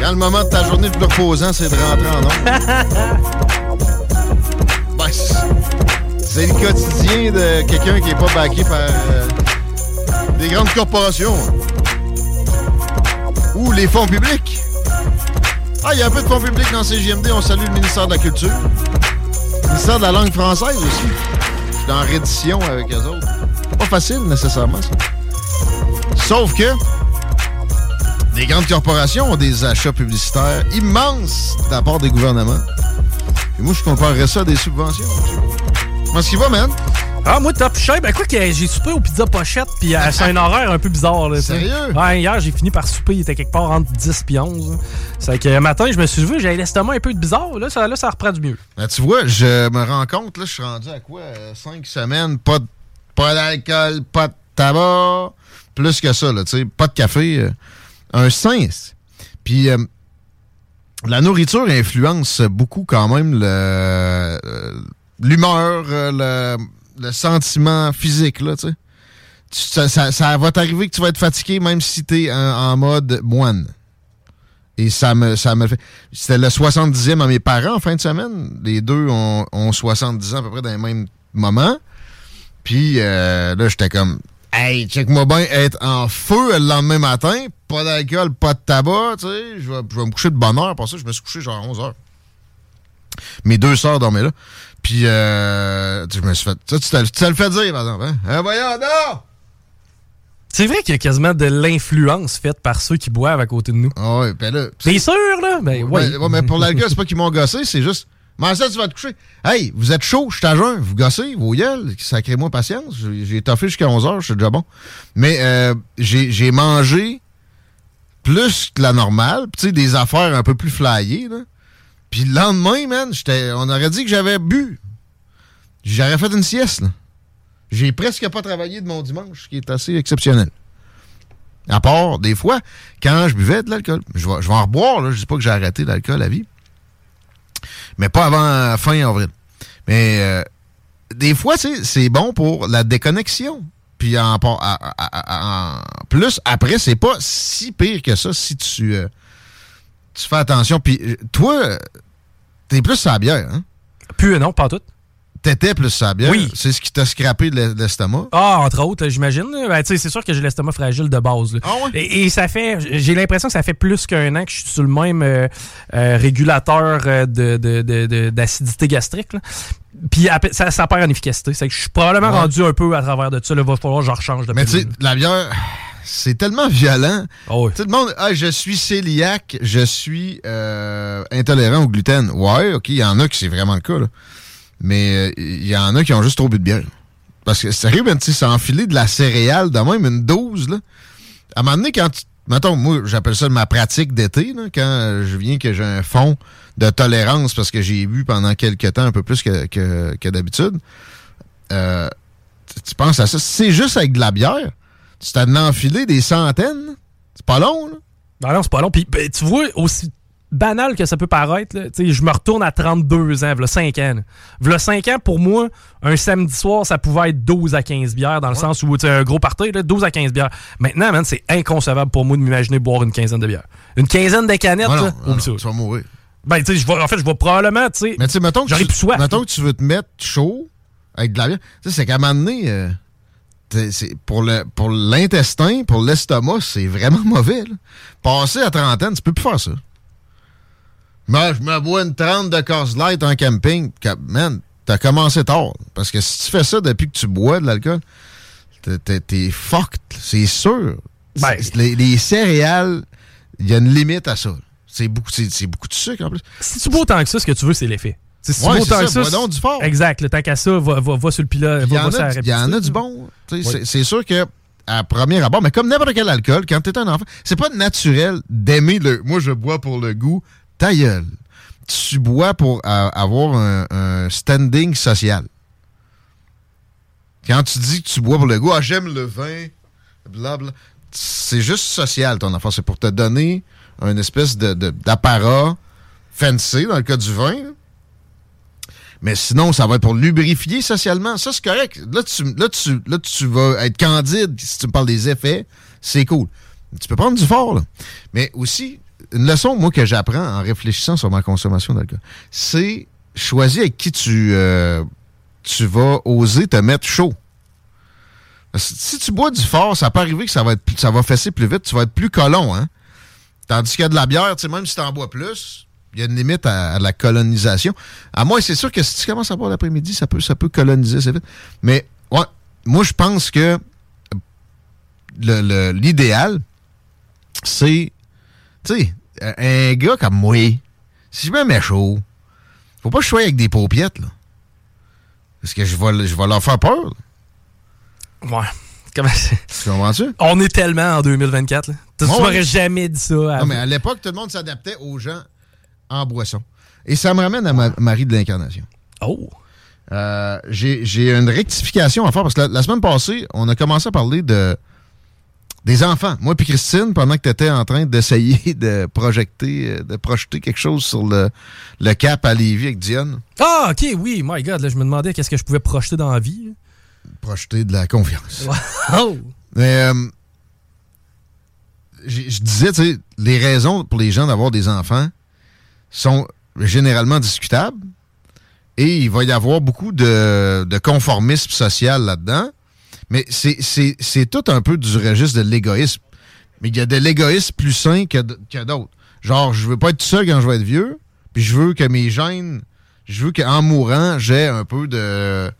Quand le moment de ta journée le plus reposant, c'est de rentrer en ondes. Ben, c'est- le quotidien de quelqu'un qui n'est pas backé par euh, des grandes corporations. Ou les fonds publics. Ah, il y a un peu de fonds publics dans CGMD. On salue le ministère de la Culture. Le ministère de la langue française aussi. Je suis en reddition avec eux autres. Pas facile, nécessairement, ça. Sauf que les grandes corporations ont des achats publicitaires immenses de la part des gouvernements. Et moi, je comparerais ça à des subventions. Comment est-ce qu'il va, man? Ah, moi, top shape. Ben, quoi que j'ai soupé au pizza pochette, puis euh, c'est un horaire un peu bizarre. Là. Sérieux? Ouais, hier, j'ai fini par souper, il était quelque part entre 10 et 11. là. C'est que matin, je me suis levé, j'avais l'estomac un peu de bizarre. Là, ça, là, ça reprend du mieux. Ben, tu vois, je me rends compte, là, je suis rendu à quoi? euh, cinq semaines, pas, de- pas d'alcool, pas de tabac, plus que ça, là, tu sais, pas de café. euh, un sens. Puis, euh, la nourriture influence beaucoup quand même le, euh, l'humeur, euh, le, le sentiment physique, là, tu sais. Ça, ça- va t'arriver que tu vas être fatigué même si t'es en, en mode moine. Et ça me, ça me fait. C'était le 70e à mes parents en fin de semaine. Les deux ont, ont 70 ans à peu près dans les mêmes moments. Puis euh, là, j'étais comme, hey, check-moi bien être en feu le lendemain matin. Pas d'alcool, pas de tabac, tu sais. Je vais, je vais me coucher de bonne heure. Pour ça, je me suis couché genre à 11 heures. Mes deux sœurs dormaient là. Puis, euh, je me suis fait. Ça, tu te, le fais dire, par exemple. Hein? Hein, voyons, non! C'est vrai qu'il y a quasiment de l'influence faite par ceux qui boivent à côté de nous. Ah ouais, ben là. T'es sûr, là? Ben, oui. Ouais, ouais, mais pour l'alcool, c'est pas qu'ils m'ont gossé, c'est juste. Mais ça, tu vas te coucher? Hey, vous êtes chaud, je suis à jeun, vous gossez, vos gueules, sacrez-moi patience. J'ai toffé jusqu'à 11h, je suis déjà bon. Mais euh, j'ai mangé plus que la normale, tu sais, des affaires un peu plus flyées. Puis le lendemain, man, on aurait dit que j'avais bu. J'aurais fait une sieste. J'ai presque pas travaillé de mon dimanche, ce qui est assez exceptionnel. À part, des fois, quand je buvais de l'alcool. Je vais, je vais en reboire, là. Je dis pas que j'ai arrêté l'alcool à vie. Mais pas avant fin avril. Mais euh, des fois, c'est bon pour la déconnexion. Puis en, à- à- à- en plus, après, c'est pas si pire que ça si tu, euh, tu fais attention. Puis euh, toi, t'es plus sa bière, hein? Plus, non, pas tout. T'étais plus sa bière. Oui. C'est ce qui t'a scrappé de l'es- l'estomac. Ah, entre autres, j'imagine. Ben, tu sais, c'est sûr que j'ai l'estomac fragile de base. Ah ouais? et, et ça fait, j'ai l'impression que ça fait plus qu'un an que je suis sur le même euh, euh, régulateur euh, de, de- d'acidité gastrique. là. Puis ça, ça perd en efficacité. C'est que je suis probablement Ouais. rendu un peu à travers de ça. Il va falloir que je rechange de Mais tu sais, la bière, c'est tellement violent. Ah oui. Tout le monde, ah, je suis cœliaque, je suis euh, intolérant au gluten. Ouais, OK, il y en a qui c'est vraiment le cas, là. Mais euh, il y en a qui ont juste trop bu de bière. Parce que sérieux, ben, tu sais, enfiler de la céréale de même, une dose, là. À un moment donné, quand tu. Mettons, moi, j'appelle ça ma pratique d'été, quand euh, je viens que j'ai un fond de tolérance parce que j'ai bu pendant quelques temps un peu plus que, que, d'habitude. Euh, tu- penses à ça. C'est juste avec de la bière, tu t'en enfilé des centaines. C'est pas long, là. Ben non, c'est pas long. Puis ben, tu vois, aussi banal que ça peut paraître, là, je me retourne à 32 ans, v'là 5 ans. là. V'là 5 ans, pour moi, un samedi soir, ça pouvait être 12 à 15 bières, dans le sens où, tu sais, un gros party, là, 12 à 15 bières. Maintenant, man, c'est inconcevable pour moi de m'imaginer boire une quinzaine de bières. Une quinzaine de canettes, Ah non, là, non, tu vas mourir. Ben, tu sais, en fait, je vais probablement, tu sais, Mais mettons que, tu, soif. mettons que tu veux te mettre chaud avec de la bière. Tu sais, c'est qu'à un moment donné, euh, pour le pour l'intestin, pour l'estomac, c'est vraiment mauvais. Passer à trentaine, tu peux plus faire ça. Moi, je me bois une 30 de Coors Light en camping. Man, t'as commencé tard. Parce que si tu fais ça depuis que tu bois de l'alcool, t'es fucked. C'est sûr. Ben, les, céréales, il y a une limite à ça. C'est beaucoup, beaucoup de sucre en plus. Si tu bois autant que ça, ce que tu veux, c'est l'effet. Si tu bois autant que ça, donc du fort. Exact. Le tant qu'à ça, va, va, sur le pilote. Il y, en a du bon. C'est sûr que à premier abord, mais comme n'importe quel alcool, quand tu es un enfant, c'est pas naturel d'aimer le. Moi, je bois pour le goût. Ta gueule. Tu bois pour avoir un, standing social. Quand tu dis que tu bois pour le goût, ah, j'aime le vin, blabla, c'est juste social ton affaire. C'est pour te donner un espèce d'apparat de, fancy, dans le cas du vin. Mais sinon, ça va être pour lubrifier socialement. Ça, c'est correct. Là tu, là, tu, là, tu vas être candide si tu me parles des effets. C'est cool. Tu peux prendre du fort, là. Mais aussi, une leçon, moi, que j'apprends en réfléchissant sur ma consommation d'alcool, c'est choisir avec qui tu, euh, tu vas oser te mettre chaud. Si tu bois du fort, ça peut arriver que ça va, ça va fesser plus vite, tu vas être plus colon, hein? Tandis qu'il y a de la bière, tu sais, même si tu en bois plus, il y a une limite à, la colonisation. À moi, c'est sûr que si tu commences à boire l'après-midi, ça peut, ça peut coloniser assez vite. Mais ouais, moi, je pense que l'idéal, c'est, tu sais, un gars comme moi, si je me mets chaud, faut pas que je sois avec des paupiètes, là. Parce que je vais, je vais leur faire peur. Ouais. Comment Tu comprends-tu? On est tellement en 2024. Là. Tu m'aurais jamais dit ça. Non, mais à l'époque, tout le monde s'adaptait aux gens en boisson. Et ça me ramène à Marie de l'Incarnation. Oh! Euh, j'ai une rectification à faire parce que la, semaine passée, on a commencé à parler de des enfants. Moi puis Christine, pendant que tu étais en train d'essayer de projeter, de projeter quelque chose sur le, le cap à Lévis avec Diane. Ah, ok, oui, my God, là, je me demandais qu'est-ce que je pouvais projeter dans la vie. Projeter de la confiance. Wow. Mais euh, je disais, tu sais, les raisons pour les gens d'avoir des enfants, sont généralement discutables et il va y avoir beaucoup de, conformisme social là-dedans. Mais c'est tout un peu du registre de l'égoïsme. Mais il y a de l'égoïsme plus sain que, d'autres. Genre, je veux pas être seul quand je vais être vieux, puis je veux que mes gènes, je veux qu'en mourant, j'ai un peu de,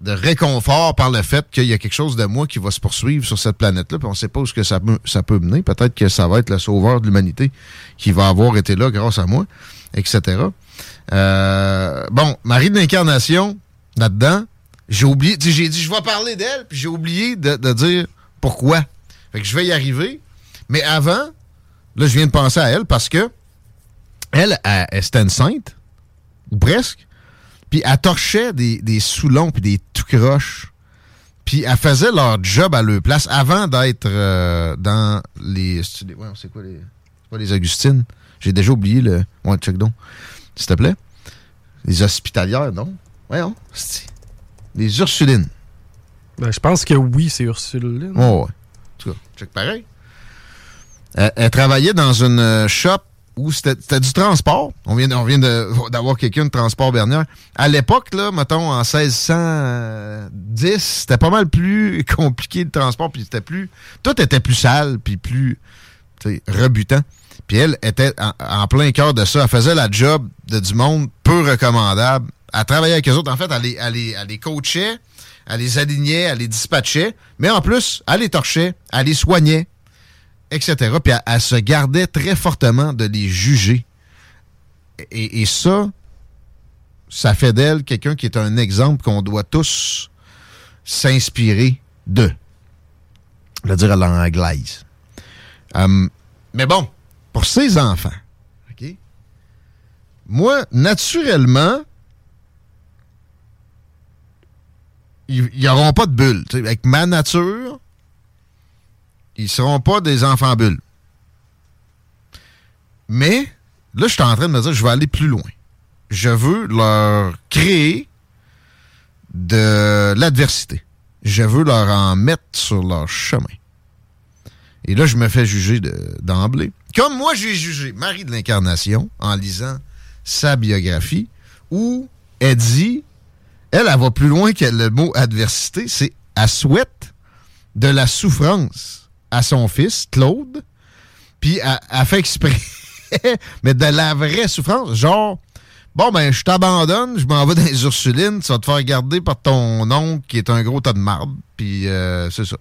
de réconfort par le fait qu'il y a quelque chose de moi qui va se poursuivre sur cette planète-là, puis on sait pas où que ça, ça peut mener. Peut-être que ça va être le sauveur de l'humanité qui va avoir été là grâce à moi, etc. Euh, bon, Marie de l'Incarnation, là-dedans, j'ai oublié, j'ai dit je vais parler d'elle, puis j'ai oublié de, dire pourquoi. Fait que je vais y arriver. Mais avant, là, je viens de penser à elle parce que elle, elle, elle c'était une sainte, ou presque. Puis elle torchait des, des soulons puis des tout croches. Puis elle faisait leur job à leur place avant d'être euh, dans les. Ouais, c'est quoi les. Pas les Augustines. J'ai déjà oublié le. Ouais, check donc. S'il te plaît. Les hospitalières, non? Voyons. Les Ursulines. Ben, je pense que oui, c'est Ursuline. Oh, ouais. En tout cas, check pareil. elle travaillait dans une euh, shop où c'était du transport. On vient, on vient d'avoir quelqu'un de transport Bernière. À l'époque, là, mettons, en 1610, c'était pas mal plus compliqué de transport, puis c'était plus... Tout était plus sale, puis plus rebutant. Puis elle était en, plein cœur de ça. Elle faisait la job de du monde peu recommandable. Elle travaillait avec eux autres. En fait, elle les, elle elle les coachait, elle les alignait, elle les dispatchait. Mais en plus, elle les torchait, elle les soignait etc. Puis elle, se gardait très fortement de les juger. Et, ça, ça fait d'elle quelqu'un qui est un exemple qu'on doit tous s'inspirer de. Veux dire à l'anglaise. Hum, mais bon, pour ses enfants? Moi, naturellement, ils n'auront pas de bulle. avec ma nature, ils seront pas des enfants bulles. Mais là, je suis en train de me dire, je vais aller plus loin. Je veux leur créer de l'adversité. Je veux leur en mettre sur leur chemin. Et là, je me fais juger d'emblée. Comme moi, j'ai jugé Marie de l'Incarnation en lisant sa biographie, où elle dit, elle, elle va plus loin que le mot adversité, c'est elle souhaite de la souffrance à son fils, Claude, puis elle, fait exprès, mais de la vraie souffrance, genre, bon, ben, je t'abandonne, je m'en vais dans les Ursulines, tu vas te faire garder par ton oncle qui est un gros tas de marde, puis euh, c'est ça.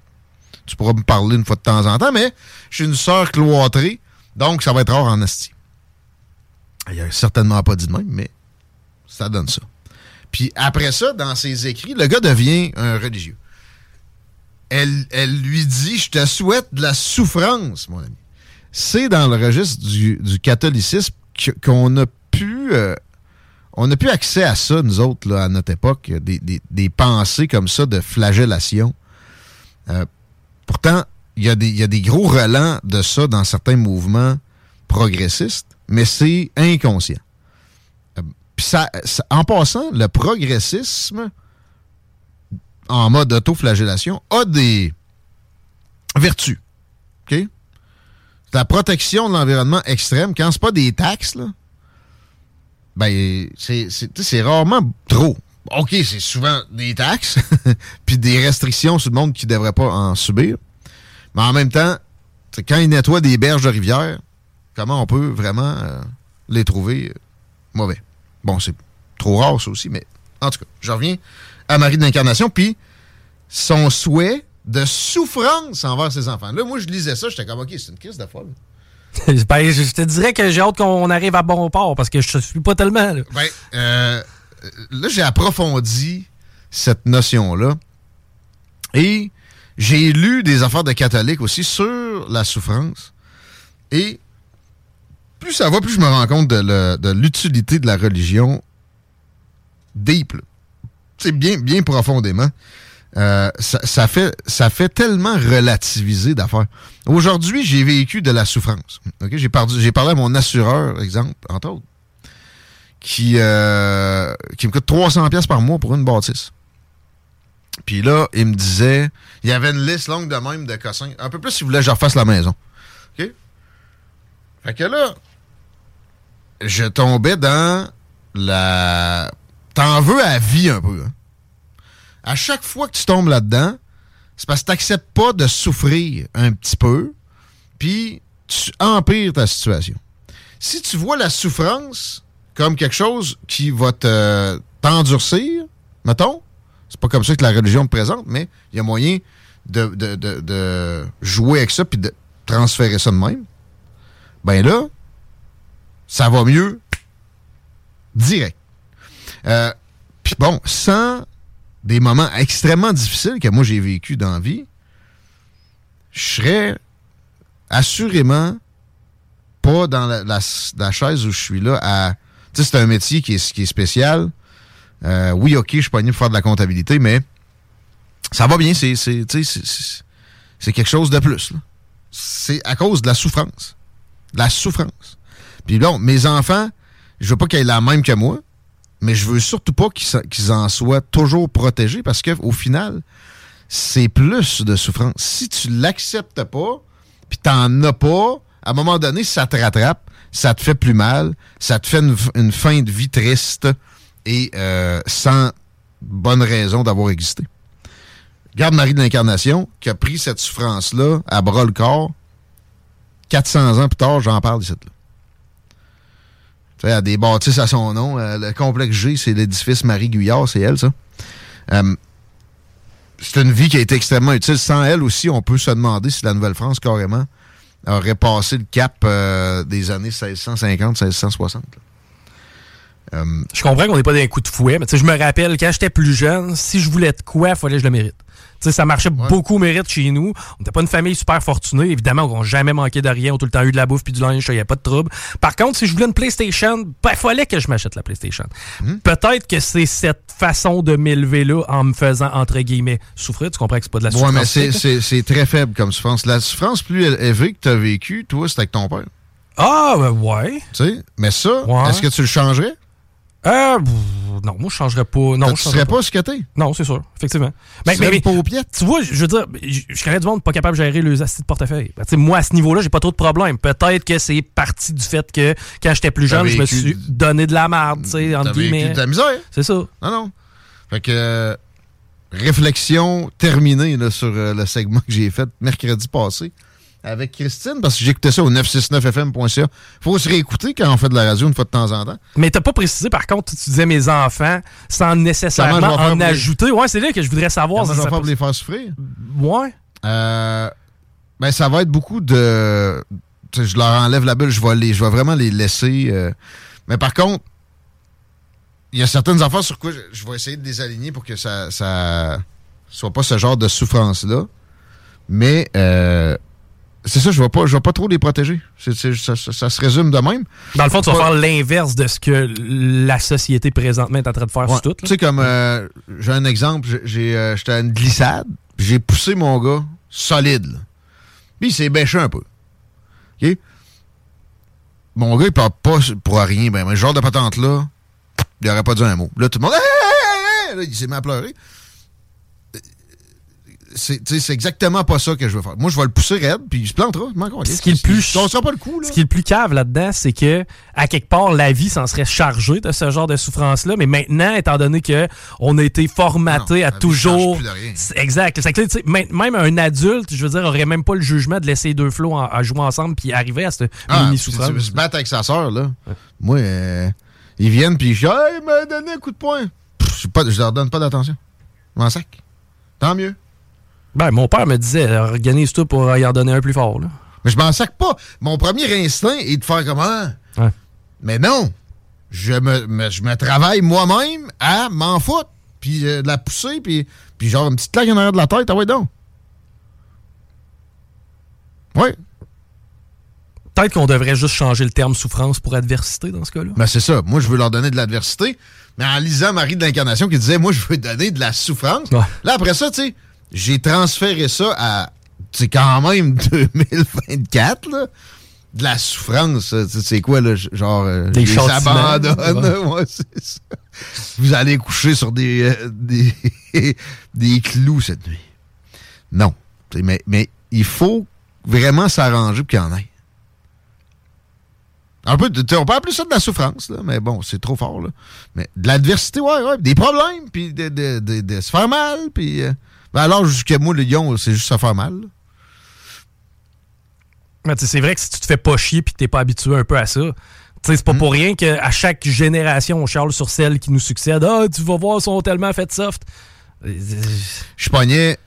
Tu pourras me parler une fois de temps en temps, mais je suis une sœur cloîtrée, donc ça va être rare en esti. Il a certainement pas dit de même, mais ça donne ça. Puis après ça, dans ses écrits, le gars devient un religieux. Elle, elle lui dit Je te souhaite de la souffrance, mon ami. C'est dans le registre du, catholicisme qu'on a pu. euh, on a pu accès à ça, nous autres, à notre époque, des, pensées comme ça de flagellation. Euh, pourtant, il y a des gros relents de ça dans certains mouvements progressistes, mais c'est inconscient. Puis ça, en passant, le progressisme en mode autoflagellation a des vertus. OK? La protection de l'environnement extrême, quand c'est pas des taxes, là, ben, c'est- rarement trop. OK, c'est souvent des taxes, puis des restrictions sur le monde qui ne devrait pas en subir. Mais en même temps, quand ils nettoient des berges de rivière, comment on peut vraiment euh, les trouver euh, mauvais? Bon, c'est trop rare, ça aussi, mais en tout cas, je reviens à Marie de l'Incarnation, puis son souhait de souffrance envers ses enfants. Là, moi, je lisais ça, j'étais comme, OK, c'est une crise de folle. Ben, je te dirais que j'ai hâte qu'on arrive à bon port parce que je ne suis pas tellement. là. Ben, euh, là, j'ai approfondi cette notion-là. Et j'ai lu des affaires de catholiques aussi sur la souffrance. Et plus ça va, plus je me rends compte de, l'utilité de la religion deep. C'est bien, bien profondément. Euh, ça, fait, ça fait tellement relativiser d'affaires. Aujourd'hui, j'ai vécu de la souffrance. J'ai parlé, à mon assureur, exemple, entre autres qui, euh, qui me coûte 300 pièces par mois pour une bâtisse. Puis là, il me disait, il y avait une liste longue de même de cossins. Un peu plus s'il voulait que je refasse la maison. OK? Fait que là, je tombais dans la... T'en veux à vie un peu. hein. À chaque fois que tu tombes là-dedans, c'est parce que t'acceptes pas de souffrir un petit peu, puis tu empires ta situation. Si tu vois la souffrance comme quelque chose qui va te t'endurcir, mettons, c'est pas comme ça que la religion te présente, mais il y a moyen de, de- de- de jouer avec ça puis de transférer ça de même. Ben là, ça va mieux direct. Euh, puis bon, sans des moments extrêmement difficiles que moi j'ai vécu dans la vie, je serais assurément pas dans la, chaise où je suis là. Tu sais, c'est un métier qui est, spécial. Euh, oui, OK, je suis pas venu pour faire de la comptabilité, mais ça va bien, c'est, quelque chose de plus. C'est à cause de la souffrance. De la souffrance. Puis là, mes enfants, je veux pas qu'ils aient la même que moi, mais je veux surtout pas qu'ils en soient toujours protégés parce qu'au final, c'est plus de souffrance. Si tu l'acceptes pas, puis t'en as pas, à un moment donné, ça te rattrape, ça te fait plus mal, ça te fait une, une fin de vie triste et euh, sans bonne raison d'avoir existé. Garde Marie de l'Incarnation, qui a pris cette souffrance-là à bras le corps. 400 ans plus tard, j'en parle ici. Là. Tu des bâtisses à son nom. Euh, le complexe G, c'est l'édifice Marie Guyard, c'est elle, ça. Euh, c'est une vie qui a été extrêmement utile. Sans elle aussi, on peut se demander si la Nouvelle-France, carrément, aurait passé le cap euh, des années 1650, 1660. là. Euh, Je comprends qu'on n'est pas dans un coup de fouet, mais je me rappelle, quand j'étais plus jeune, si je voulais de quoi, il fallait que je le mérite. Ça marchait beaucoup au mérite chez nous. On n'était pas une famille super fortunée. Évidemment, on n'a jamais manqué de rien. On a tout le temps eu de la bouffe puis du linge. Il n'y a pas de trouble. Par contre, si je voulais une PlayStation, il fallait que je m'achète la PlayStation. Hmm? Peut-être que c'est cette façon de m'élever-là en me faisant, entre guillemets, souffrir. Tu comprends que c'est pas de la ouais, souffrance. mais c'est- très faible comme souffrance. La souffrance plus élevée que tu as vécue, toi, c'est avec ton père. Ah, ben ouais. Tu sais, mais ça, Ouais. est-ce que tu le changerais? Euh, non, moi, je changerais pas. Non, je changerais serais pas ce que t'es? Non, c'est sûr, effectivement. Tu Mais, serais mais- une paupiette? tu vois, je veux dire, je connais du monde pas capable de gérer les astuces de portefeuille. Ben, moi, à ce niveau-là, j'ai pas trop de problèmes. Peut-être que c'est parti du fait que quand j'étais plus jeune, je me suis donné de la merde, tu sais, entre guillemets. de la misère? C'est ça. Non, non. Fait que. euh, réflexion terminée là, sur euh, le segment que j'ai fait mercredi passé avec Christine, parce que j'écoutais ça au 969fm.ca. faut se réécouter quand on fait de la radio une fois de temps en temps. Mais t'as pas précisé, par contre, tu disais mes enfants, sans nécessairement en ajouter. Ouais, c'est là que je voudrais savoir. Ça je vais faire pour les faire souffrir? Ouais. Euh, ben, ça va être beaucoup de... je leur enlève la bulle, je vais, je vais vraiment les laisser. Euh. Mais par contre, il y a certaines affaires sur quoi je, vais essayer de les aligner pour que ça, ça soit pas ce genre de souffrance-là. Mais euh, c'est ça, je ne vais, pas, je vais pas trop les protéger. ça, se résume de même. Dans le fond, tu vas faire l'inverse de ce que la société présentement est en train de faire sur tout. Tu sais, comme euh, j'ai un exemple, j'ai, euh, j'étais à une glissade, j'ai poussé mon gars solide. Puis il s'est bêché un peu. OK? Mon gars, il parle pas pour rien. Ben, mais ce genre de patente-là, il aurait pas dit un mot. Là, tout le monde, il s'est mis à pleurer. C'est exactement pas ça que je veux faire. Moi, je vais le pousser raide, puis il se plantera. Ce qui est le plus, pas le coup, Ce qui est le plus cave là-dedans, c'est que, à quelque part, la vie s'en serait chargée de ce genre de souffrance-là. Mais maintenant, étant donné que on a été formaté à toujours. Exact. même un adulte, je veux dire, aurait même pas le jugement de laisser deux flots à jouer ensemble puis arriver à cette ah, mini-souffrance. Se battre avec sa soeur, là. Moi, euh, ils viennent, puis je hey, m'a donné un coup de poing. je, pas, leur donne pas d'attention. Je m'en sac. Tant mieux. Ben, mon père me disait, organise-toi pour y en donner un plus fort. Là. Mais je m'en sac pas. Mon premier instinct est de faire comment? Ouais. Mais non. Je me, je me travaille moi-même à m'en foutre. Puis euh, de la pousser, puis, puis genre une petite claque en arrière de la tête. Ah ouais, donc. Oui. Peut-être qu'on devrait juste changer le terme souffrance pour adversité dans ce cas-là. Ben c'est ça. Moi, je veux leur donner de l'adversité. Mais en lisant Marie de l'Incarnation qui disait, moi, je veux donner de la souffrance. Là, après ça, tu sais, j'ai transféré ça à, c'est quand même 2024, là. De la souffrance, c'est quoi, là? Genre, euh, des les. Ouais. ça. Vous allez coucher sur des, euh, des, des clous cette nuit. Non. Mais, mais il faut vraiment s'arranger pour qu'il y en ait. Un peu, on peut appeler ça de la souffrance, là, mais bon, c'est trop fort. Là. Mais de l'adversité, ouais, ouais, des problèmes, puis de, de, de, se faire mal, puis... Euh, alors, jusqu'à moi, le lion, c'est juste se faire mal. c'est vrai que si tu te fais pas chier puis que t'es pas habitué un peu à ça, c'est pas hmm. pour rien qu'à chaque génération, on charle sur celle qui nous succède. Ah, tu vas voir, ils sont tellement fait soft. Je pognais.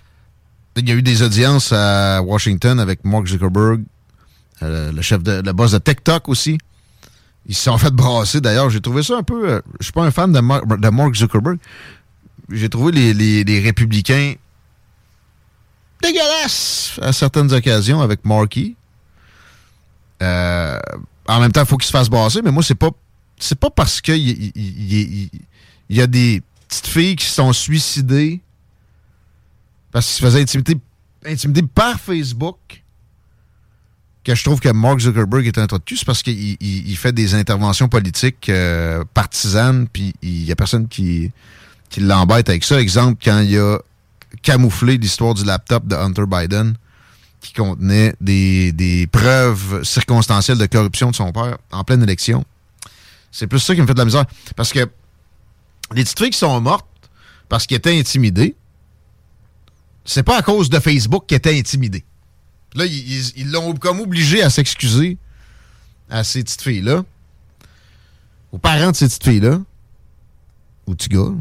Il y a eu des audiences à Washington avec Mark Zuckerberg, euh, le chef de le boss de TikTok aussi. Ils se sont fait brasser d'ailleurs. J'ai trouvé ça un peu. Euh, je suis pas un fan de, Mark Zuckerberg. J'ai trouvé les, républicains dégueulasses à certaines occasions avec Marky. Euh, en même temps, il faut qu'il se fasse brasser, mais moi, c'est pas. C'est pas parce qu'il y, y, a des petites filles qui se sont suicidées parce qu'ils se faisaient intimider, par Facebook que je trouve que Mark Zuckerberg est un trou de cul, c'est parce qu'il fait des interventions politiques euh, partisanes, puis il y a personne qui, qui l'embête avec ça. Exemple, quand il a camouflé l'histoire du laptop de Hunter Biden, qui contenait des, preuves circonstancielles de corruption de son père en pleine élection. C'est plus ça qui me fait de la misère. Parce que les petites filles qui sont mortes parce qu'elles étaient intimidées, c'est pas à cause de Facebook qu'elles étaient intimidées. Là, ils l'ont comme obligé à s'excuser à ces petites filles-là, aux parents de ces petites filles-là, ou petits gars,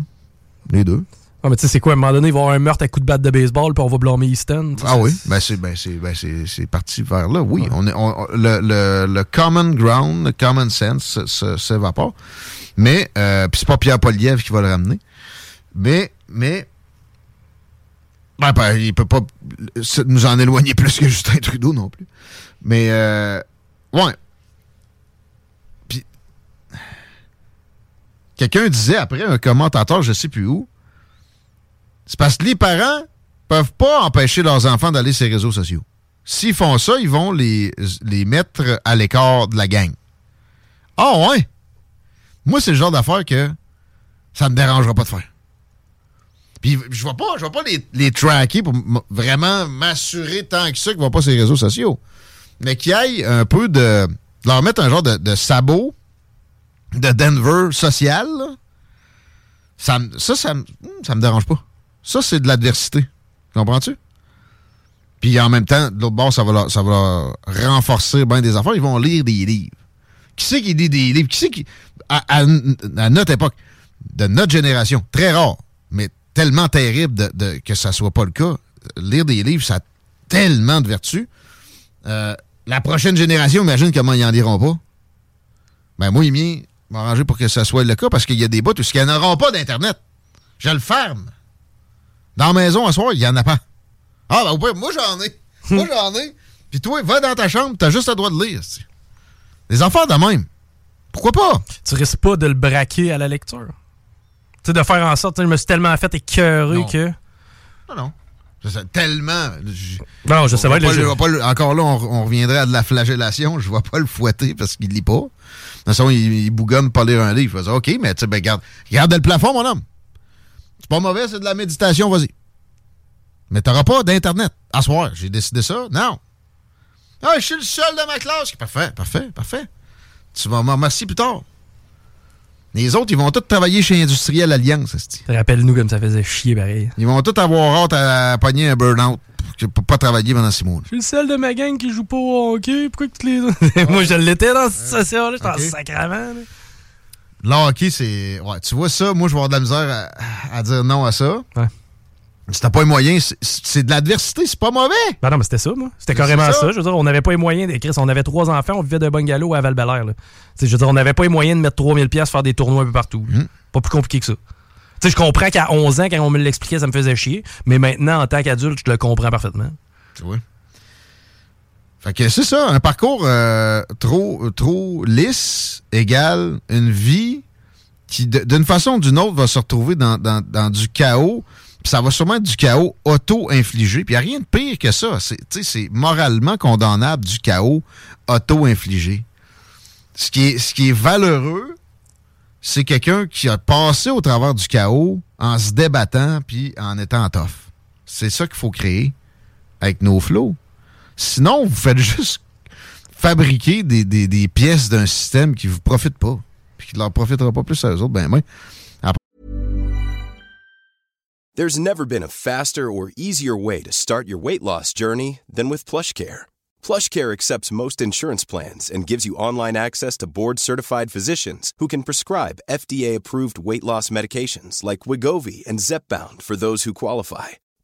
les deux. Ah, mais tu sais, c'est quoi, à un moment donné, il va y avoir un meurtre à coup de batte de baseball, puis on va blâmer Easton. Ah oui, ben c'est ben ben parti vers là, oui. On est, le, le, le, common ground, le common sense s'évapore. Mais, euh, puis c'est pas Pierre Poliev qui va le ramener. Mais, mais, ben, ben, il peut pas nous en éloigner plus que Justin Trudeau non plus. Mais, euh, ouais. Puis, quelqu'un disait après, un commentateur, je sais plus où, c'est parce que les parents peuvent pas empêcher leurs enfants d'aller sur les réseaux sociaux. S'ils font ça, ils vont les, les mettre à l'écart de la gang. Ah oh, ouais? Moi, c'est le genre d'affaire que ça me dérangera pas de faire. Puis je vais pas, je vais pas les, tracker pour vraiment m'assurer tant que ça qu'ils vont pas sur les réseaux sociaux. Mais qu'il y ait un peu de. leur mettre un genre de, sabot de Denver social, ça, ça, ça, ça me dérange pas. Ça, c'est de l'adversité. Comprends-tu? Puis en même temps, de l'autre bord, ça va, leur, ça va renforcer bien des affaires. Ils vont lire des livres. Qui c'est qui lit des livres? Qui c'est qui. À, notre époque, de notre génération, très rare, mais tellement terrible de, que ça soit pas le cas. Lire des livres, ça a tellement de vertus. Euh, la prochaine génération, imagine comment ils en liront pas. Ben moi, il m'arranger pour que ça soit le cas parce qu'il y a des bouts où ils n'auront pas d'Internet. Je le ferme. Dans la maison, à soir, il n'y en a pas. Ah, ben, moi, j'en ai. moi, j'en ai. Puis toi, va dans ta chambre, t'as juste le droit de lire. Les enfants de même. Pourquoi pas? Tu risques pas de le braquer à la lecture. Tu sais, de faire en sorte, je me suis tellement fait écœurer que. Non, non. Tellement. Je, non, je sais pas, pas. Encore là, on, reviendrait à de la flagellation. Je ne vais pas le fouetter parce qu'il lit pas. De toute façon, il, il bougonne pas lire un livre. Je OK, mais tu sais, ben, garde, garde le plafond, mon homme. C'est pas mauvais, c'est de la méditation, vas-y. Mais t'auras pas d'Internet. À soir, j'ai décidé ça. Non. Ah, je suis le seul de ma classe. Parfait, parfait, parfait. Tu vas m'en remercier plus tard. Les autres, ils vont tous travailler chez Industriel Alliance. Rappelle-nous comme ça faisait chier pareil. Ils vont tous avoir hâte à, pogner un burn-out pour pas travailler pendant six mois. Je suis le seul de ma gang qui joue pas au hockey. Pourquoi que les Moi, je l'étais dans cette situation-là. J'étais en sacrament. Le hockey, c'est. Ouais, tu vois ça, moi, je vais avoir de la misère à, dire non à ça. Ouais. C'était pas un moyen, c'est de l'adversité, c'est pas mauvais. Ben non, mais c'était ça, moi. C'était carrément ça. Je veux dire, on n'avait pas les moyens d'écrire. On avait trois enfants, on vivait de bungalow à val Je veux dire, on n'avait pas les moyens de mettre 3000 pièces faire des tournois un peu partout. Hmm. Pas plus compliqué que ça. sais, je comprends qu'à 11 ans, quand on me l'expliquait, ça me faisait chier. Mais maintenant, en tant qu'adulte, je le comprends parfaitement. Oui. Fait c'est ça, un parcours euh, trop, trop lisse égale une vie qui, d'une façon ou d'une autre, va se retrouver dans, dans, du chaos ça va sûrement être du chaos auto-infligé. Puis il n'y a rien de pire que ça. C'est moralement condamnable du chaos auto-infligé. Ce qui est, ce qui est valeureux, c'est quelqu'un qui a passé au travers du chaos en se débattant puis en étant tough. C'est ça qu'il faut créer avec nos flots. Sinon, vous faites juste fabriquer des, des, des pièces d'un système qui ne vous profite pas puis qui ne leur profitera pas plus à eux autres. Ben, moi, There's never been a faster or easier way to start your weight loss journey than with PlushCare. PlushCare accepts most insurance plans and gives you online access to board-certified physicians who can prescribe FDA-approved weight loss medications like Wigovi and Zepbound for those who qualify.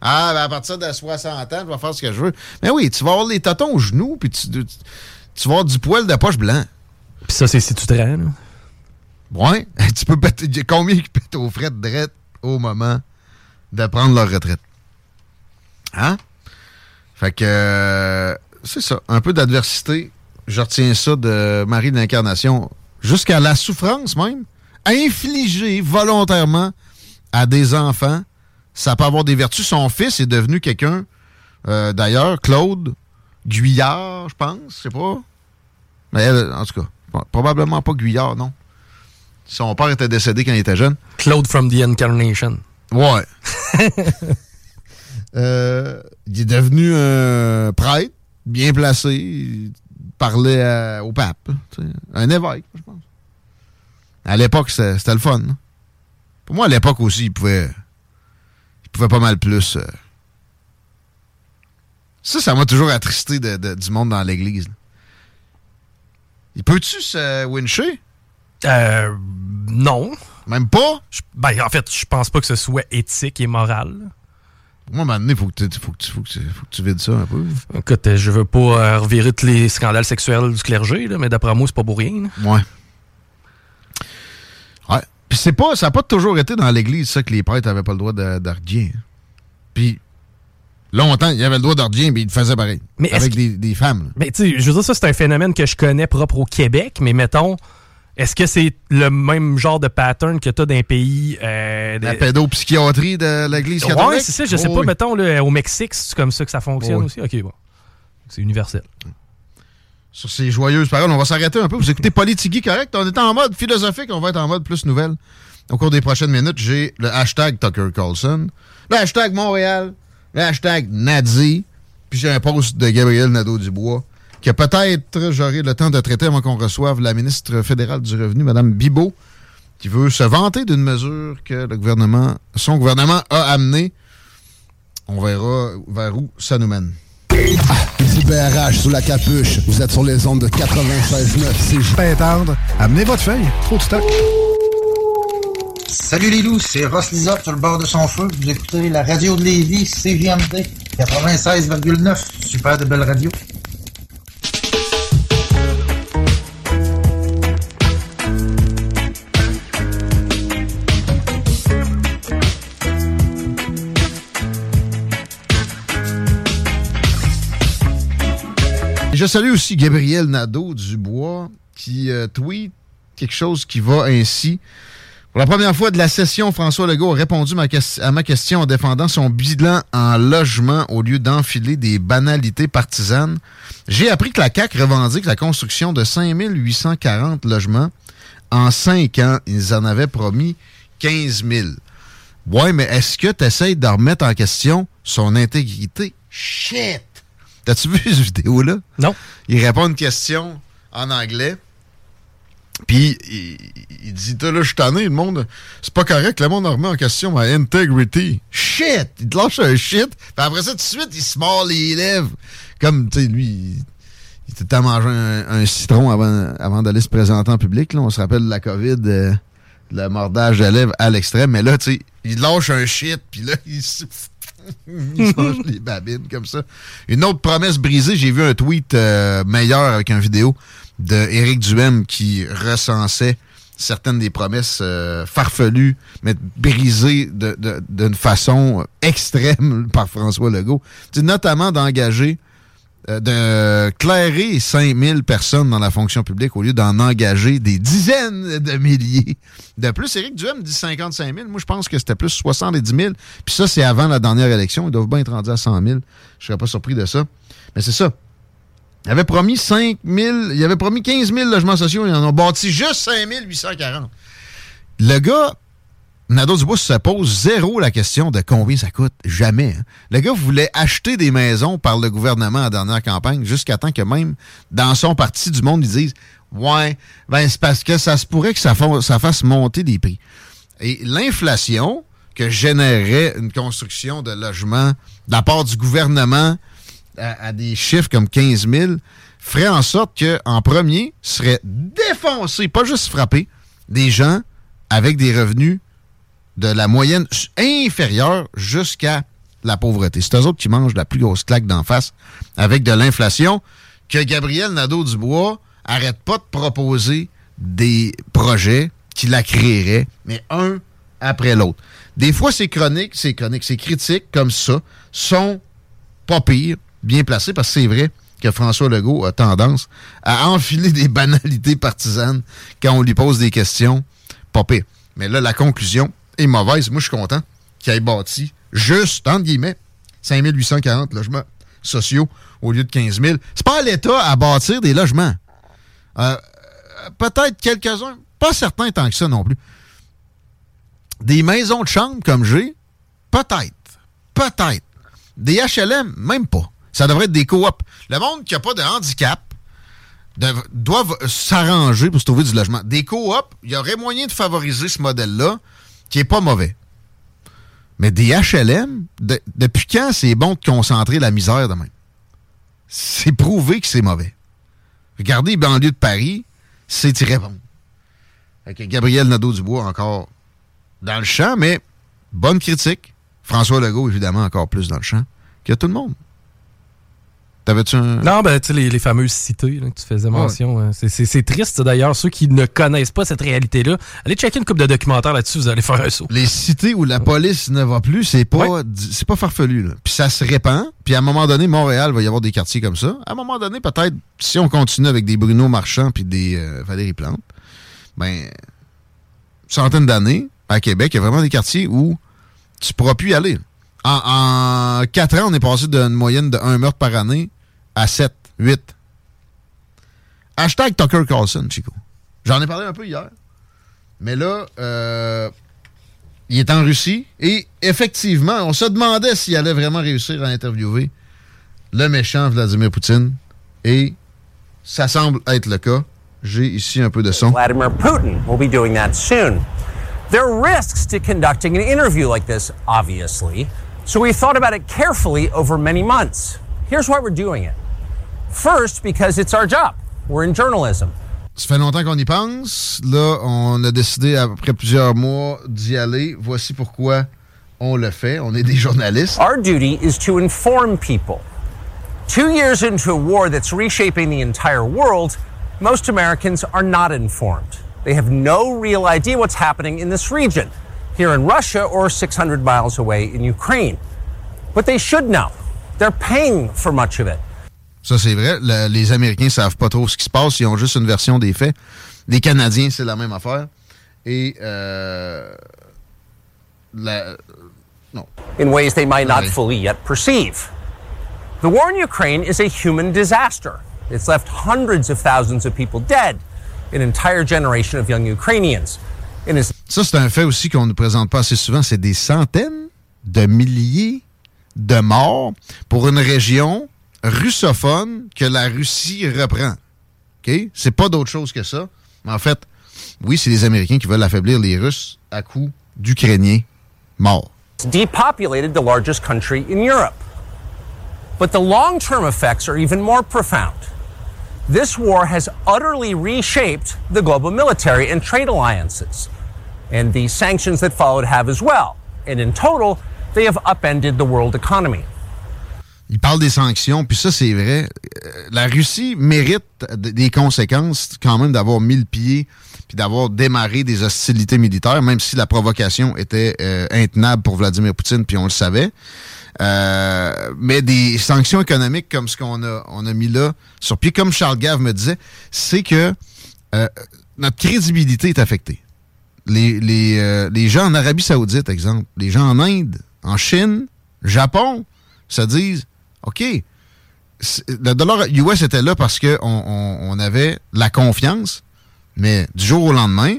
Ah, ben à partir de 60 ans, je vais faire ce que je veux. Mais oui, tu vas avoir les tatons aux genoux, puis tu, tu, vas avoir du poil de poche blanc. Puis ça, c'est si tu traînes. Ouais. Tu peux péter. Combien qui pètent aux frais de drette au moment de prendre leur retraite? Hein? Fait que. Euh, c'est ça. Un peu d'adversité. Je retiens ça de Marie de l'Incarnation. Jusqu'à la souffrance même. Infligée volontairement à des enfants ça peut avoir des vertus. Son fils est devenu quelqu'un, euh, d'ailleurs, Claude Guyard, je pense, je sais pas. Mais elle, en tout cas, probablement pas Guyard, non. Son père était décédé quand il était jeune. Claude from the Incarnation. Ouais. euh, il est devenu un prêtre, bien placé. Il parlait au pape. Un évêque, je pense. À l'époque, c'était le fun. Pour moi, à l'époque aussi, il pouvait pouvait pas mal plus. Euh. Ça, ça m'a toujours attristé de, du monde dans l'église. Il peut-tu se wincher? Euh, non. Même pas? ben, en fait, je pense pas que ce soit éthique et moral. Moi, à un moment donné, il faut que, tu, faut, que faut, que tu vides ça un peu. Écoute, euh, je veux pas euh, revirer tous les scandales sexuels du clergé, là, mais d'après moi, c'est pas pour rien. Ouais. Ouais. Puis c'est pas, ça n'a pas toujours été dans l'Église, ça, que les prêtres n'avaient pas le droit d'argent. Puis longtemps, il avait le droit d'argent, mais il le faisait pareil. Mais avec des, des, femmes. Mais tu sais, je veux dire, ça, c'est un phénomène que je connais propre au Québec, mais mettons. Est-ce que c'est le même genre de pattern que tu as dans un pays. Euh, La pédopsychiatrie de l'Église catholique? Oui, c'est ça. Je sais pas, mettons, là, au Mexique, c'est comme ça que ça fonctionne aussi? OK, bon. C'est universel. Sur ces joyeuses paroles, on va s'arrêter un peu. Vous écoutez Politigui correct? On est en mode philosophique, on va être en mode plus nouvelle. Au cours des prochaines minutes, j'ai le hashtag Tucker Carlson, le hashtag Montréal, le hashtag Nazi, puis j'ai un post de Gabriel Nadeau-Dubois que peut-être j'aurai le temps de traiter avant qu'on reçoive la ministre fédérale du Revenu, Mme Bibot, qui veut se vanter d'une mesure que le gouvernement, son gouvernement a amenée. On verra vers où ça nous mène. Ah, ici BRH sous la capuche. Vous êtes sur les ondes de 96.9. C'est Pétendre. Amenez votre feuille. Trop de stock. Salut les loups, c'est Ross Lizard sur le bord de son feu. Vous écoutez la radio de Lévis, CGMD 96,9. Super de belle radio. Je salue aussi Gabriel Nadeau-Dubois qui euh, tweet quelque chose qui va ainsi. Pour la première fois de la session, François Legault a répondu à ma question en défendant son bilan en logement au lieu d'enfiler des banalités partisanes. J'ai appris que la CAQ revendique la construction de 5840 logements. En cinq ans, ils en avaient promis 15 000. Ouais, mais est-ce que tu essaies de remettre en question son intégrité? Shit! T'as-tu vu cette vidéo-là? Non. Il répond à une question en anglais. Puis il, dit là, je suis tanné, le monde. C'est pas correct, le monde remet en question ma integrity. Shit! Il te lâche un shit. Puis après ça, tout de suite, il se mord les lèvres. Comme, tu sais, lui, il, il était à manger un, citron avant, avant d'aller se présenter en public. Là. On se rappelle de la COVID, euh, le mordage de lèvres à l'extrême. Mais là, tu sais, il lâche un shit, puis là, il Une autre promesse brisée, j'ai vu un tweet euh, meilleur avec une vidéo de Éric Duhem qui recensait certaines des promesses euh, farfelues, mais brisées d'une façon extrême par François Legault. notamment d'engager de clairer 5000 personnes dans la fonction publique au lieu d'en engager des dizaines de milliers de plus. Éric Duhem dit 55 000. Moi, je pense que c'était plus 70 000. Puis ça, c'est avant la dernière élection. Ils doivent bien être rendus à 100 000. Je serais pas surpris de ça. Mais c'est ça. Il avait promis 5 000, il avait promis 15 000 logements sociaux. Ils en ont bâti juste 5 840. Le gars Nadeau-Dubois se pose zéro la question de combien ça coûte. Jamais. Hein. Le gars voulait acheter des maisons par le gouvernement en dernière campagne jusqu'à temps que même dans son parti du monde, ils disent Ouais, ben c'est parce que ça se pourrait que ça, fasse monter des prix. Et l'inflation que générerait une construction de logements de la part du gouvernement à, à des chiffres comme 15 000 ferait en sorte qu'en premier serait défoncé, pas juste frappé, des gens avec des revenus de la moyenne inférieure jusqu'à la pauvreté. C'est eux autres qui mangent la plus grosse claque d'en face avec de l'inflation que Gabriel Nadeau-Dubois arrête pas de proposer des projets qui la créeraient, mais un après l'autre. Des fois, ces chroniques, ces chroniques, ces critiques comme ça sont pas pires, bien placées, parce que c'est vrai que François Legault a tendance à enfiler des banalités partisanes quand on lui pose des questions, pas pire. Mais là, la conclusion, mauvaise. Moi, je suis content qu'il ait bâti juste, entre guillemets, 5840 logements sociaux au lieu de 15 000. C'est pas à l'État à bâtir des logements. Euh, peut-être quelques-uns, pas certains tant que ça non plus. Des maisons de chambre comme j'ai, peut-être. Peut-être. Des HLM, même pas. Ça devrait être des coops. Le monde qui n'a pas de handicap doit s'arranger pour se trouver du logement. Des coops, il y aurait moyen de favoriser ce modèle-là qui est pas mauvais. Mais des HLM, depuis quand c'est bon de concentrer la misère de même? C'est prouvé que c'est mauvais. Regardez les banlieues de Paris, c'est bon. Avec Gabriel Nadeau-Dubois encore dans le champ, mais bonne critique. François Legault, évidemment, encore plus dans le champ que tout le monde. T'avais-tu un. Non, ben, tu sais, les, les fameuses cités là, que tu faisais mention. hein. C'est- triste, d'ailleurs. Ceux qui ne connaissent pas cette réalité-là, allez checker une couple de documentaires là-dessus, vous allez faire un saut. Les cités où la police ne va plus, c'est pas, c'est pas farfelu. Là. Puis ça se répand. Puis à un moment donné, Montréal va y avoir des quartiers comme ça. À un moment donné, peut-être, si on continue avec des Bruno Marchand puis des euh, Valérie Plante, ben, centaines d'années, à Québec, il y a vraiment des quartiers où tu pourras plus y aller. En, en 4 ans, on est passé d'une moyenne de 1 meurtre par année à 7, 8. Hashtag Tucker Carlson, Chico. J'en ai parlé un peu hier. Mais là, euh, il est en Russie et effectivement, on se demandait s'il allait vraiment réussir à interviewer le méchant Vladimir Poutine et ça semble être le cas. J'ai ici un peu de son. Vladimir Putin will be doing that soon. There are risks to conducting an interview like this, obviously, so we thought about it carefully over many months. Here's why we're doing it. First, because it's our job. We're in journalism. Ça fait longtemps qu'on y pense. Là, on a décidé après plusieurs mois d'y aller. Voici pourquoi on le fait. On est des journalistes. Our duty is to inform people. Two years into a war that's reshaping the entire world, most Americans are not informed. They have no real idea what's happening in this region, here in Russia or 600 miles away in Ukraine. But they should know. They're paying for much of it. Ça, c'est vrai. Le- les Américains savent pas trop ce qui se passe. Ils ont juste une version des faits. Les Canadiens, c'est la même affaire. Et euh, la- non. in ways they might not fully yet perceive. The war in Ukraine is a human disaster. It's left hundreds of thousands of people dead, an entire generation of young Ukrainians. Is Ça, c'est un fait aussi qu'on ne présente pas assez souvent. C'est des centaines de milliers de morts pour une région russophone que la Russie reprend. OK? C'est pas d'autre chose que ça. Mais en fait, oui, c'est les Américains qui veulent affaiblir les Russes à coups d'Ukrainiens morts. depopulated the largest country in Europe. But the long term effects are even more profound. This war has utterly reshaped the global military and trade alliances. And the sanctions that followed have as well. And in total, they have upended the world economy. Il parle des sanctions, puis ça, c'est vrai. Euh, La Russie mérite des conséquences quand même d'avoir mis le pied puis d'avoir démarré des hostilités militaires, même si la provocation était euh, intenable pour Vladimir Poutine, puis on le savait. Euh, mais des sanctions économiques comme ce qu'on a, on a mis là sur pied, comme Charles Gave me disait, c'est que euh, notre crédibilité est affectée. Les, les, euh, les gens en Arabie Saoudite, exemple, les gens en Inde, en Chine, Japon, se disent OK, le dollar US était là parce qu'on on, avait la confiance, mais du jour au lendemain,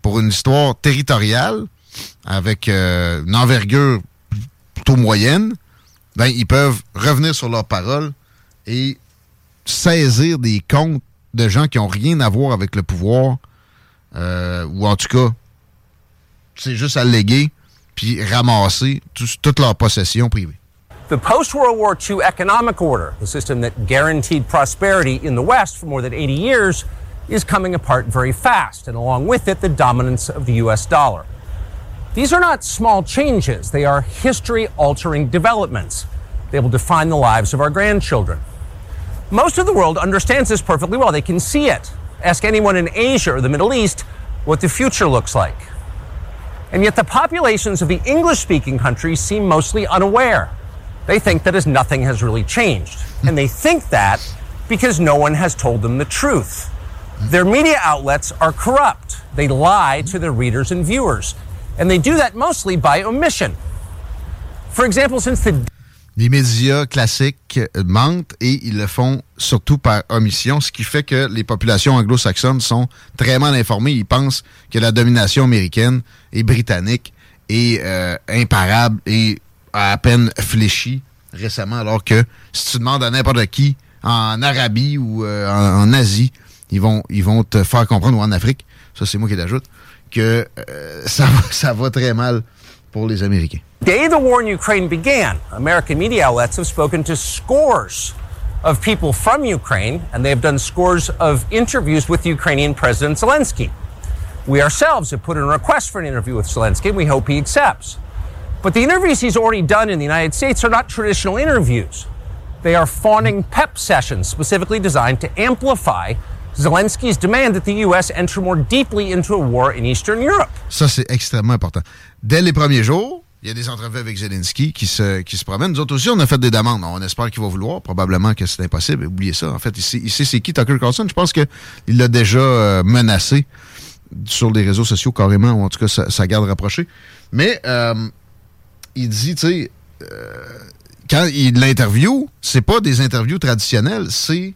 pour une histoire territoriale, avec euh, une envergure plutôt moyenne, ben, ils peuvent revenir sur leurs paroles et saisir des comptes de gens qui n'ont rien à voir avec le pouvoir, euh, ou en tout cas, c'est juste alléguer, puis ramasser tout- toute leur possession privée. The post World War II economic order, the system that guaranteed prosperity in the West for more than 80 years, is coming apart very fast, and along with it, the dominance of the US dollar. These are not small changes, they are history altering developments. They will define the lives of our grandchildren. Most of the world understands this perfectly well. They can see it. Ask anyone in Asia or the Middle East what the future looks like. And yet, the populations of the English speaking countries seem mostly unaware. They think that as nothing has really changed. and they think that because no one has told them the truth. Their media outlets are corrupt. They lie to their readers and viewers. And they do that mostly by omission. For example, since the les médias classiques mentent et ils le font surtout par omission, ce qui fait que les populations anglo-saxonnes sont très mal informées. Ils pensent que la domination américaine et britannique est euh, imparable et à peine fléchie récemment, alors que si tu demandes à n'importe qui en Arabie ou euh, en, en Asie, ils vont, ils vont te faire comprendre, ou en Afrique, ça c'est moi qui l'ajoute, que euh, ça, va, ça va très mal pour les Américains. day the war in Ukraine began, American media outlets have spoken to scores of people from Ukraine, and they have done scores of interviews with Ukrainian President Zelensky. We ourselves have put in a request for an interview with Zelensky, and we hope he accepts. But the interviews he's already done in the United States are not traditional interviews. They are fawning PEP sessions specifically designed to amplify Zelensky's demand that the U.S. enter more deeply into a war in Eastern Europe. Ça, c'est extrêmement important. Dès les premiers jours, il y a des entrevues avec Zelensky qui se, qui se promènent. Nous autres aussi, on a fait des demandes. On espère qu'il va vouloir. Probablement que c'est impossible. Oubliez ça. En fait, il sait, sait c'est qui Tucker Carlson. Je pense qu'il l'a déjà euh, menacé sur les réseaux sociaux carrément, ou en tout cas sa, sa garde rapprochée. Mais euh, il dit, tu sais, euh, quand il l'interview, c'est pas des interviews traditionnelles, c'est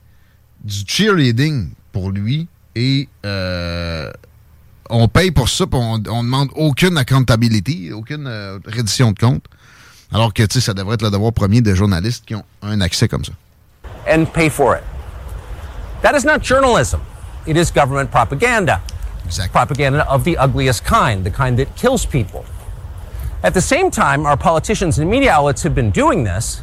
du cheerleading pour lui. Et euh, on paye pour ça, puis on, on demande aucune accountability, aucune euh, reddition de compte. Alors que, tu sais, ça devrait être le devoir premier des journalistes qui ont un accès comme ça. and pay for it. That is not journalism. It is government propaganda. Propaganda of the ugliest kind, the kind that kills people. At the same time, our politicians and media outlets have been doing this,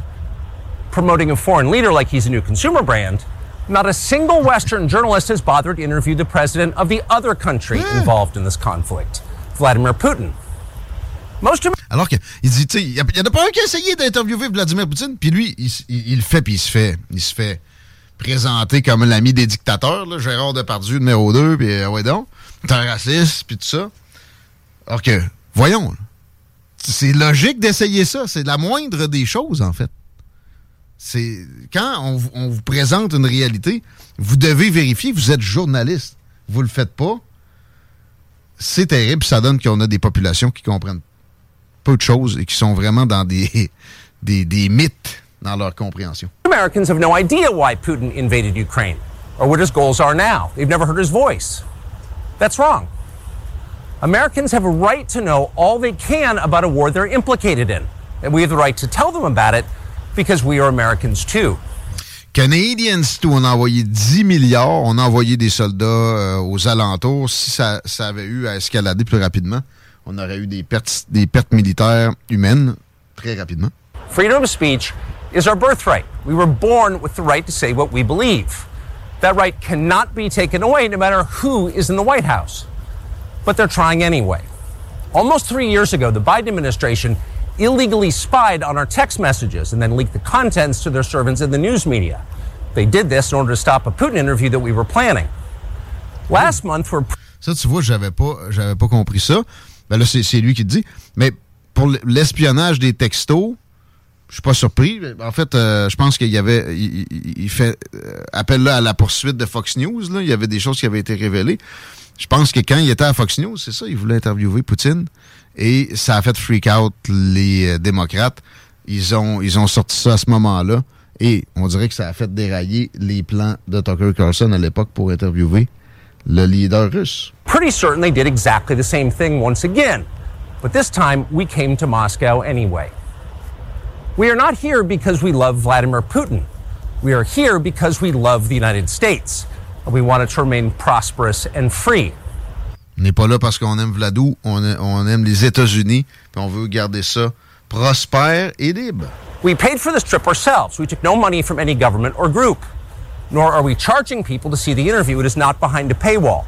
promoting a foreign leader like he's a new consumer brand. Not a single Western journalist has bothered to interview the president of the other country hmm. involved in this conflict, Vladimir Putin. Most of Alors que, il dit, tu sais, il y, a- il y en a pas un qui a essayé d'interviewer Vladimir Poutine, puis lui, il, il- il le fait, puis il se fait, il se fait présenter comme l'ami des dictateurs, là, Gérard Depardieu numéro 2, puis euh, ouais donc, t'es un raciste, puis tout ça. Alors que, voyons, c'est logique d'essayer ça, c'est la moindre des choses, en fait. C'est quand on, vous- présente une réalité, vous devez vérifier, vous êtes journaliste, vous le faites pas, c'est terrible, ça donne qu'on a des populations qui comprennent peu de choses et qui sont vraiment dans des, des, des mythes dans leur compréhension. Invaded are now. They've never heard his voice. That's wrong. Americans have a right to know all they can about a war they're implicated in. And we have the right to tell them about it because we are Americans too. Canadians, tout, on a envoyé 10 milliards, on a envoyé des soldats euh, aux alentours. Si ça, ça avait eu à escalader plus rapidement, on aurait eu des pertes, des pertes militaires humaines très rapidement. Freedom of speech is our birthright. We were born with the right to say what we believe. That right cannot be taken away no matter who is in the White House. But they're trying anyway. Almost three years ago, the Biden administration illegally spied on our text messages and then leaked the contents to their servants in the news media. They did this in order to stop a Putin interview that we were planning. Last month, we're Ça, tu vois, j'avais pas, j'avais pas compris ça. Ben là, c'est lui qui dit. Mais pour l'espionnage des textos, je suis pas surpris. En fait, euh, je pense qu'il y avait, il- il fait euh, appel là à la poursuite de Fox News. Là. Il y avait des choses qui avaient été révélées. Je pense que quand il était à Fox News, c'est ça, il voulait interviewer Poutine et ça a fait freak out les euh, démocrates. Ils ont, ils ont sorti ça à ce moment-là et on dirait que ça a fait dérailler les plans de Tucker Carlson à l'époque pour interviewer le leader russe. pretty certain they did exactly the same thing once again. But this time, we came to Moscow anyway. We are not here because we love Vladimir Putin. We are here because we love the United States. We want it to remain prosperous and free. On n'est pas là parce qu'on aime Vladou, on, a- on aime les États-Unis, puis on veut garder ça prospère et libre. We paid for this trip ourselves. We took no money from any government or group. Nor are we charging people to see the interview. It is not behind a paywall.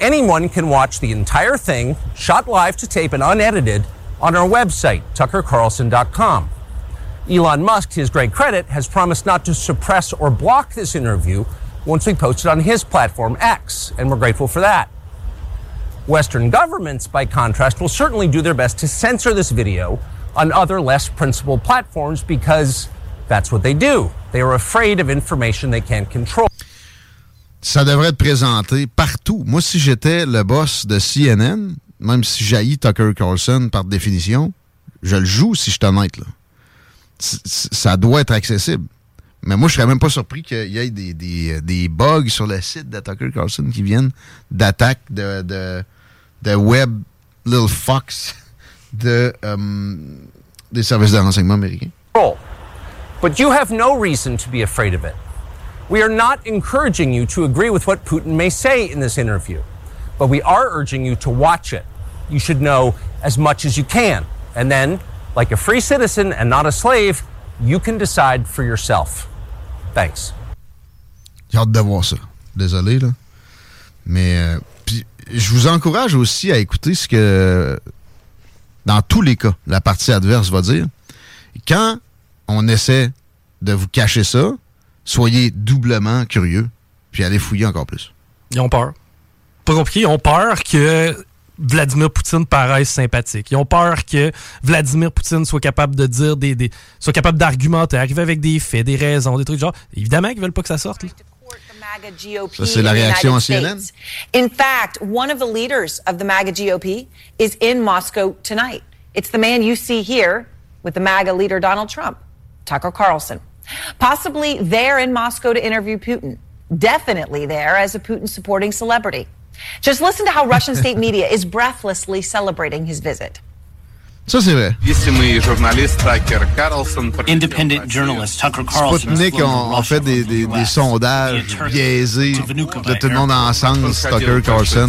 Anyone can watch the entire thing, shot live to tape and unedited, on our website, tuckercarlson.com. Elon Musk, to his great credit, has promised not to suppress or block this interview once we post it on his platform, X, and we're grateful for that. Western governments, by contrast, will certainly do their best to censor this video on other less principled platforms because that's what they do. They are afraid of information they can't control. Ça devrait être présenté partout. Moi, si j'étais le boss de CNN, même si j'haïs Tucker Carlson par définition, je le joue si je suis honnête. Là. Ça doit être accessible. Mais moi, je serais même pas surpris qu'il y ait des, des, des bugs sur le site de Tucker Carlson qui viennent d'attaques de, de, de web Little Fox de, euh, des services de renseignement américains. control. But you have no reason to be afraid of it. We are not encouraging you to agree with what Putin may say in this interview, but we are urging you to watch it. You should know as much as you can. And then, like a free citizen and not a slave, you can decide for yourself. Thanks. J'ai hâte de voir ça. Désolé, là. Mais euh, puis, je vous encourage aussi à écouter ce que, dans tous les cas, la partie adverse va dire. Quand on essaie de vous cacher ça, soyez doublement curieux, puis allez fouiller encore plus. Ils ont peur. Pas compliqué, ils ont peur que Vladimir Poutine paraisse sympathique. Ils ont peur que Vladimir Poutine soit capable de dire des, des soit capable d'argumenter, arriver avec des faits, des raisons, des trucs genre. Évidemment qu'ils veulent pas que ça sorte. là. Ça, c'est la réaction à CNN? In fact, one of the leaders of the MAGA GOP is in Moscow tonight. It's the man you see here with the MAGA leader Donald Trump, Tucker Carlson. Possibly there in Moscow to interview Putin. Definitely there as a Putin supporting celebrity. Just listen to how Russian state media is breathlessly celebrating his visit. Ça, c'est vrai. Independent journalist Tucker Carlson. Sputnik ont, ont fait des, des, des sondages biaisés de tout le monde ensemble, Tucker Carlson.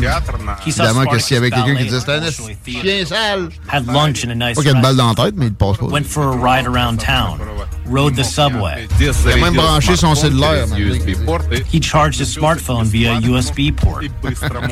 Évidemment que s'il y avait quelqu'un qui disait c'était un esti de chien sale, Had lunch in a nice pas qu'il y a une balle dans restaurant. la tête, mais il passe pas. Went for a ride around town. Rode the subway. Il a même branché son cellulaire. He charged his smartphone via USB port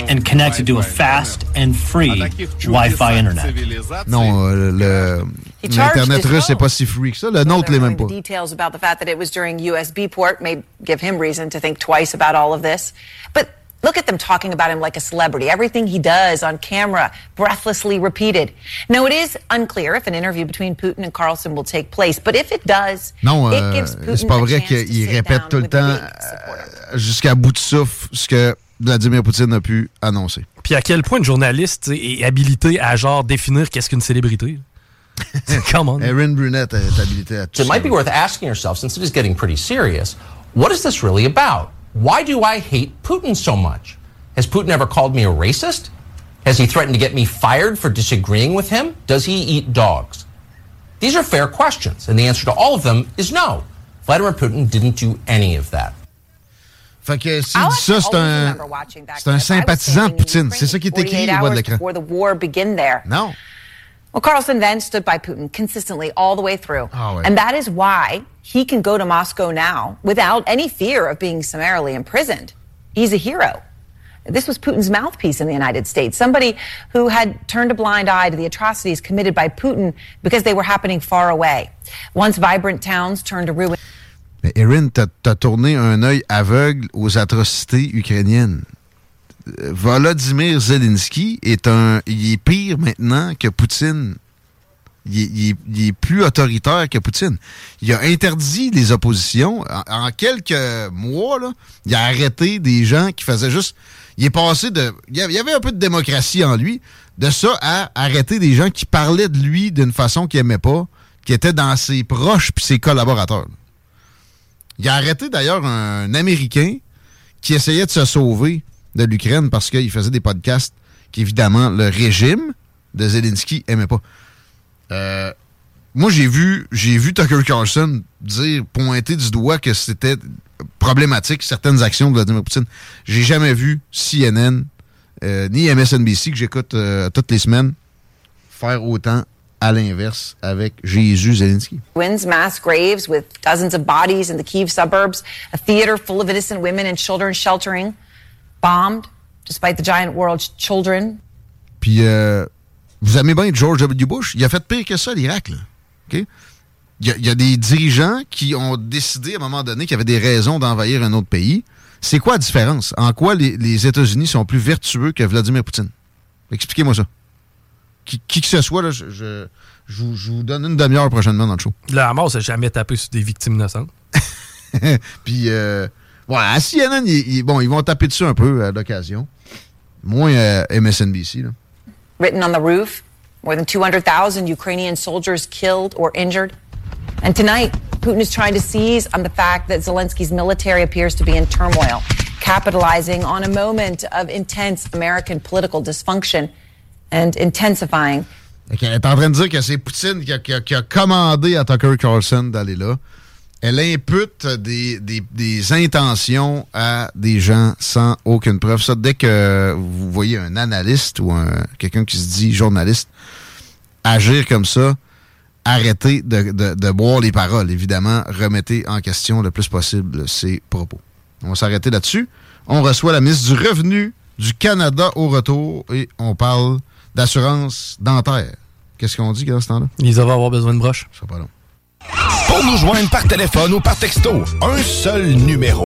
and connected to a fast and free Wi-Fi internet. Non, euh, le He l'Internet russe, c'est pas si free que ça. Le nôtre l'est même pas. Details about the fact that it was during USB port may give him reason to think twice about all of this. But look at them talking about him like a celebrity. Everything he does on camera, breathlessly repeated. Now, it is unclear if an interview between Putin and Carlson will take place, but if it does, Non, it euh, gives Putin c'est pas a vrai qu'il sit répète down tout le with temps euh, jusqu'à bout de souffle ce que Vladimir Poutine a pu annoncer. Puis à quel point une journaliste est habilitée à genre définir qu'est-ce qu'une célébrité? Come on. Erin Brunette est habilité à tout It might be worth asking yourself, since it is getting pretty serious, what is this really about? Why do I hate Putin so much? Has Putin ever called me a racist? Has he threatened to get me fired for disagreeing with him? Does he eat dogs? These are fair questions, and the answer to all of them is no. Vladimir Putin didn't do any of that. Fait que s'il I'll dit ça, c'est always un, remember watching that c'est un clip. I was sympathisant de Poutine. C'est ça qui est écrit au bas de l'écran. Before the war begin there. Non. Well, Carlson then stood by Putin consistently all the way through. Ah ouais. And that is why he can go to Moscow now without any fear of being summarily imprisoned. He's a hero. This was Putin's mouthpiece in the United States, somebody who had turned a blind eye to the atrocities committed by Putin because they were happening far away. Once vibrant towns turned to ruin. Mais Erin, t'as tourné un œil aveugle aux atrocités ukrainiennes. Euh, Volodymyr Zelensky est un. Il est pire maintenant que Poutine. Il est, plus autoritaire que Poutine. Il a interdit les oppositions. En, quelques mois, il a arrêté des gens qui faisaient juste. Il est passé de. Il y avait- un peu de démocratie en lui. De ça à arrêter des gens qui parlaient de lui d'une façon qu'il aimait pas, qui étaient dans ses proches puis ses collaborateurs. Il a arrêté d'ailleurs un Américain qui essayait de se sauver de l'Ukraine parce qu'il faisait des podcasts qu'évidemment le régime de Zelensky aimait pas. Euh, moi, j'ai vu, j'ai vu Tucker Carlson dire, pointer du doigt que c'était problématique certaines actions de Vladimir Poutine. J'ai jamais vu CNN euh, ni MSNBC que j'écoute euh, toutes les semaines faire autant à l'inverse avec Jésus Zelensky. Ruins, mass graves with dozens of bodies in the Kiev suburbs, a theater full of innocent women and children sheltering, bombed despite the giant world ch- children. Puis, euh, vous aimez bien George W. Bush? Il a fait pire que ça, l'Irak. OK? Il y, a, il y a des dirigeants qui ont décidé à un moment donné qu'il y avait des raisons d'envahir un autre pays. C'est quoi la différence? En quoi les, les États-Unis sont plus vertueux que Vladimir Poutine? Expliquez-moi ça. Qui, qui que ce soit, là, je, je, je vous, je vous donne une demi-heure prochainement dans le show. Le Hamas n'a jamais tapé sur des victimes innocentes. Puis, euh, ouais, à CNN, ils, ils- bon, ils vont taper dessus un peu à l'occasion. Moins euh, MSNBC, là. Written on the roof. More than 200,000 Ukrainian soldiers killed or injured. And tonight, Putin is trying to seize on the fact that Zelensky's military appears to be in turmoil, capitalizing on a moment of intense American political dysfunction and intensifying Fait qu'elle est en train de dire que c'est Poutine qui a, qui a- qui a commandé à Tucker Carlson d'aller là. Elle impute des, des- des intentions à des gens sans aucune preuve. Ça, dès que vous voyez un analyste ou un quelqu'un qui se dit journaliste agir comme ça, arrêtez de, de- de boire les paroles. Évidemment, remettez en question le plus possible ses propos. On va s'arrêter là-dessus. On reçoit la ministre du Revenu du Canada au retour et on parle d'assurance dentaire. Qu'est-ce qu'on dit dans ce temps-là? Ils vont avoir besoin de broches. Ça sera pas long. Pour nous joindre par téléphone ou par texto, un seul numéro